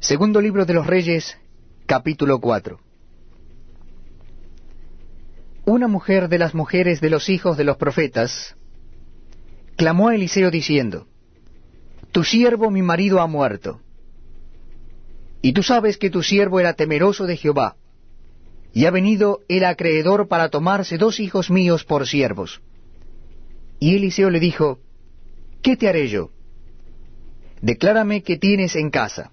Segundo libro de los Reyes, capítulo 4. Una mujer de las mujeres de los hijos de los profetas clamó a Eliseo diciendo, Tu siervo mi marido ha muerto. Y tú sabes que tu siervo era temeroso de Jehová, y ha venido el acreedor para tomarse dos hijos míos por siervos. Y Eliseo le dijo, ¿Qué te haré yo? Declárame qué tienes en casa.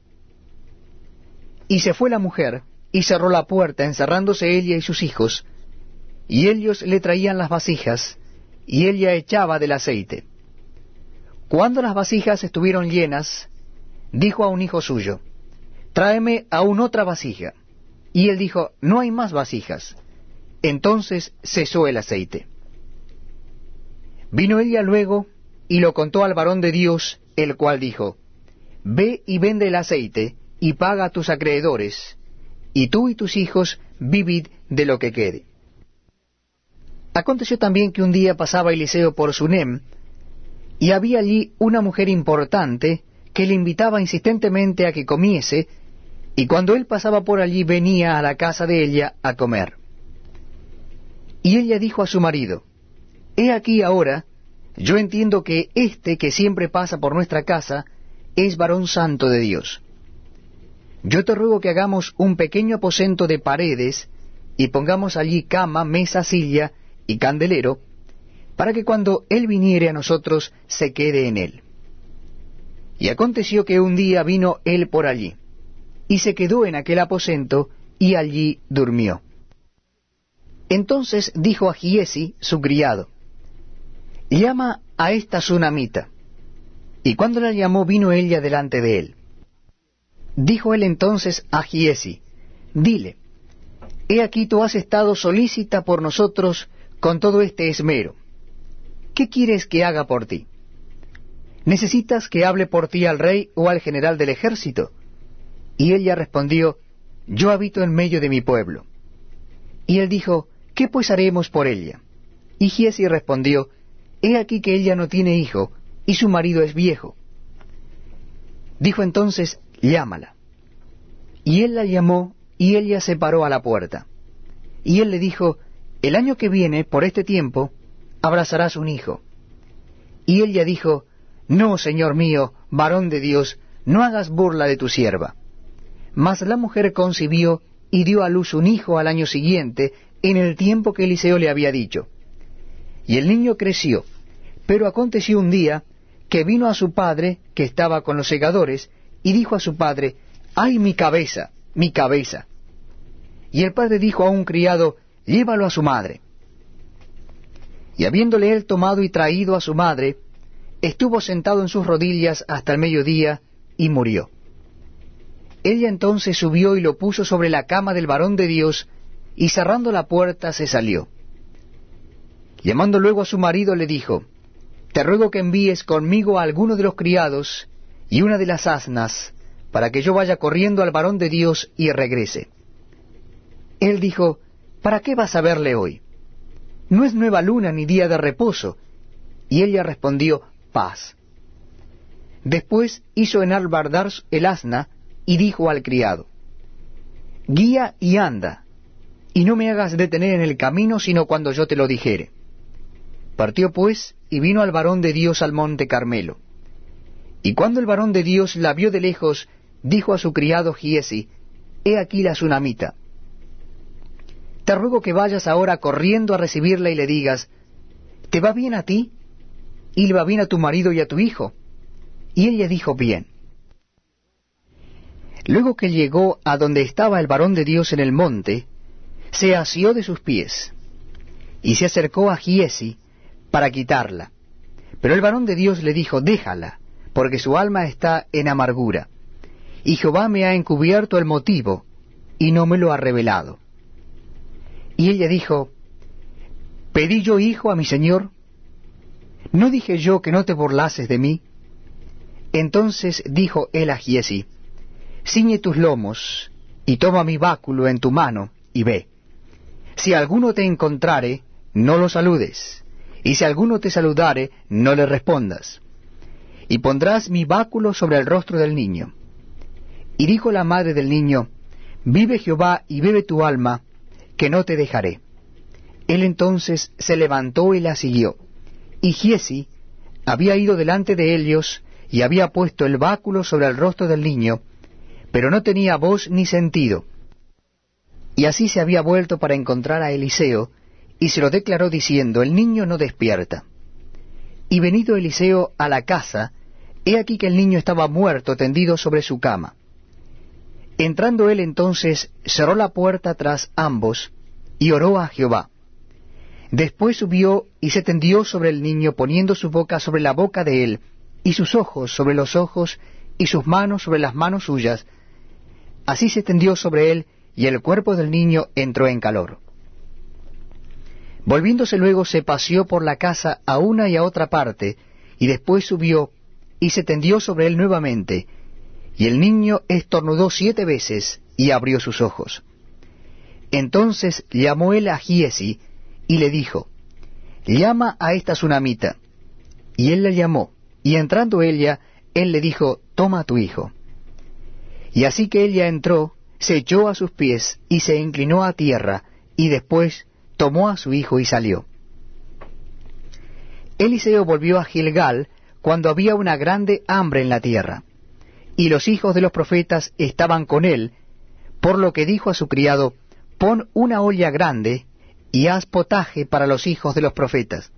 Y se fue la mujer, y cerró la puerta, encerrándose ella y sus hijos, y ellos le traían las vasijas, y ella echaba del aceite. Cuando las vasijas estuvieron llenas, dijo a un hijo suyo, Tráeme aún otra vasija. Y él dijo, No hay más vasijas. Entonces cesó el aceite. Vino ella luego y lo contó al varón de Dios, el cual dijo, Ve y vende el aceite, y paga a tus acreedores, y tú y tus hijos vivid de lo que quede. Aconteció también que un día pasaba Eliseo por Sunem, y había allí una mujer importante que le invitaba insistentemente a que comiese, y cuando él pasaba por allí venía a la casa de ella a comer. Y ella dijo a su marido, He aquí ahora, yo entiendo que éste que siempre pasa por nuestra casa es varón santo de Dios. Yo te ruego que hagamos un pequeño aposento de paredes y pongamos allí cama, mesa, silla y candelero, para que cuando él viniere a nosotros se quede en él. Y aconteció que un día vino él por allí, y se quedó en aquel aposento, y allí durmió. Entonces dijo a Giesi, su criado, Llama a esta sunamita. Y cuando la llamó vino ella delante de él. Dijo él entonces a Giesi, Dile, He aquí tú has estado solícita por nosotros con todo este esmero. ¿Qué quieres que haga por ti? ¿Necesitas que hable por ti al rey o al general del ejército? Y ella respondió, Yo habito en medio de mi pueblo. Y él dijo, ¿Qué pues haremos por ella? Y Giesi respondió, He aquí que ella no tiene hijo, y su marido es viejo. Dijo entonces, llámala. Y él la llamó, y ella se paró a la puerta. Y él le dijo, el año que viene, por este tiempo, abrazarás un hijo. Y ella dijo, No, señor mío, varón de Dios, no hagas burla de tu sierva. Mas la mujer concibió y dio a luz un hijo al año siguiente, en el tiempo que Eliseo le había dicho. Y el niño creció, pero aconteció un día que vino a su padre, que estaba con los segadores, y dijo a su padre, ¡ay mi cabeza, mi cabeza! Y el padre dijo a un criado, llévalo a su madre. Y habiéndole él tomado y traído a su madre, estuvo sentado en sus rodillas hasta el mediodía y murió. Ella entonces subió y lo puso sobre la cama del varón de Dios, y cerrando la puerta se salió. Llamando luego a su marido le dijo, Te ruego que envíes conmigo a alguno de los criados y una de las asnas, para que yo vaya corriendo al varón de Dios y regrese. Él dijo, ¿Para qué vas a verle hoy? No es nueva luna ni día de reposo. Y ella respondió, paz. Después hizo enalbardar el asna y dijo al criado, Guía y anda, y no me hagas detener en el camino sino cuando yo te lo dijere. Partió pues y vino al varón de Dios al monte Carmelo. Y cuando el varón de Dios la vio de lejos, dijo a su criado Giesi, He aquí la tsunamita. Te ruego que vayas ahora corriendo a recibirla y le digas, ¿te va bien a ti? ¿Y le va bien a tu marido y a tu hijo? Y ella dijo, bien. Luego que llegó a donde estaba el varón de Dios en el monte, se asió de sus pies, y se acercó a Giesi para quitarla. Pero el varón de Dios le dijo, déjala, porque su alma está en amargura. Y Jehová me ha encubierto el motivo, y no me lo ha revelado. Y ella dijo, ¿Pedí yo hijo a mi señor? ¿No dije yo que no te burlases de mí? Entonces dijo él a Giesi, Ciñe tus lomos, y toma mi báculo en tu mano, y ve. Si alguno te encontrare, no lo saludes, y si alguno te saludare, no le respondas. Y pondrás mi báculo sobre el rostro del niño. Y dijo la madre del niño, Vive Jehová y bebe tu alma, que no te dejaré. Él entonces se levantó y la siguió. Y Giesi había ido delante de ellos y había puesto el báculo sobre el rostro del niño, pero no tenía voz ni sentido. Y así se había vuelto para encontrar a Eliseo, y se lo declaró diciendo, El niño no despierta. Y venido Eliseo a la casa, he aquí que el niño estaba muerto tendido sobre su cama. Entrando él entonces cerró la puerta tras ambos, y oró a Jehová. Después subió y se tendió sobre el niño, poniendo su boca sobre la boca de él, y sus ojos sobre los ojos, y sus manos sobre las manos suyas. Así se tendió sobre él, y el cuerpo del niño entró en calor. Volviéndose luego se paseó por la casa a una y a otra parte, y después subió, y se tendió sobre él nuevamente, y el niño estornudó siete veces, y abrió sus ojos. Entonces llamó él a Giesi, y le dijo, Llama a esta tsunamita. Y él la llamó, y entrando ella, él le dijo, Toma a tu hijo. Y así que ella entró, se echó a sus pies, y se inclinó a tierra, y después tomó a su hijo y salió. Eliseo volvió a Gilgal cuando había una grande hambre en la tierra, y los hijos de los profetas estaban con él, por lo que dijo a su criado, Pon una olla grande y haz potaje para los hijos de los profetas.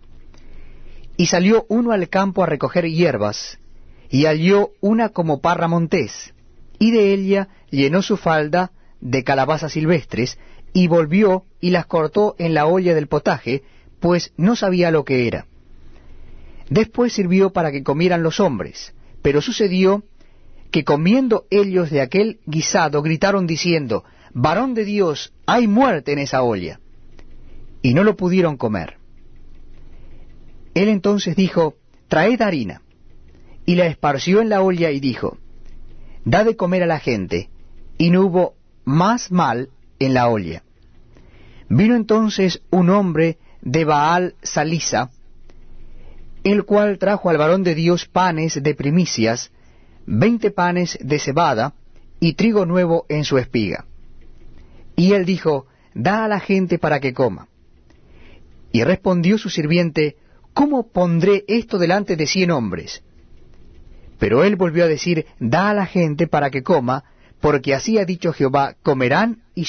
Y salió uno al campo a recoger hierbas, y halló una como parra montés, y de ella llenó su falda de calabazas silvestres, y volvió y las cortó en la olla del potaje, pues no sabía lo que era. Después sirvió para que comieran los hombres, pero sucedió que comiendo ellos de aquel guisado gritaron diciendo, Varón de Dios, hay muerte en esa olla y no lo pudieron comer. Él entonces dijo, Traed harina, y la esparció en la olla y dijo, Da de comer a la gente, y no hubo más mal en la olla. Vino entonces un hombre de Baal Salisa, el cual trajo al varón de Dios panes de primicias, veinte panes de cebada y trigo nuevo en su espiga. Y él dijo, Da a la gente para que coma. Y respondió su sirviente, ¿Cómo pondré esto delante de cien hombres? Pero él volvió a decir, Da a la gente para que coma, porque así ha dicho Jehová, comerán y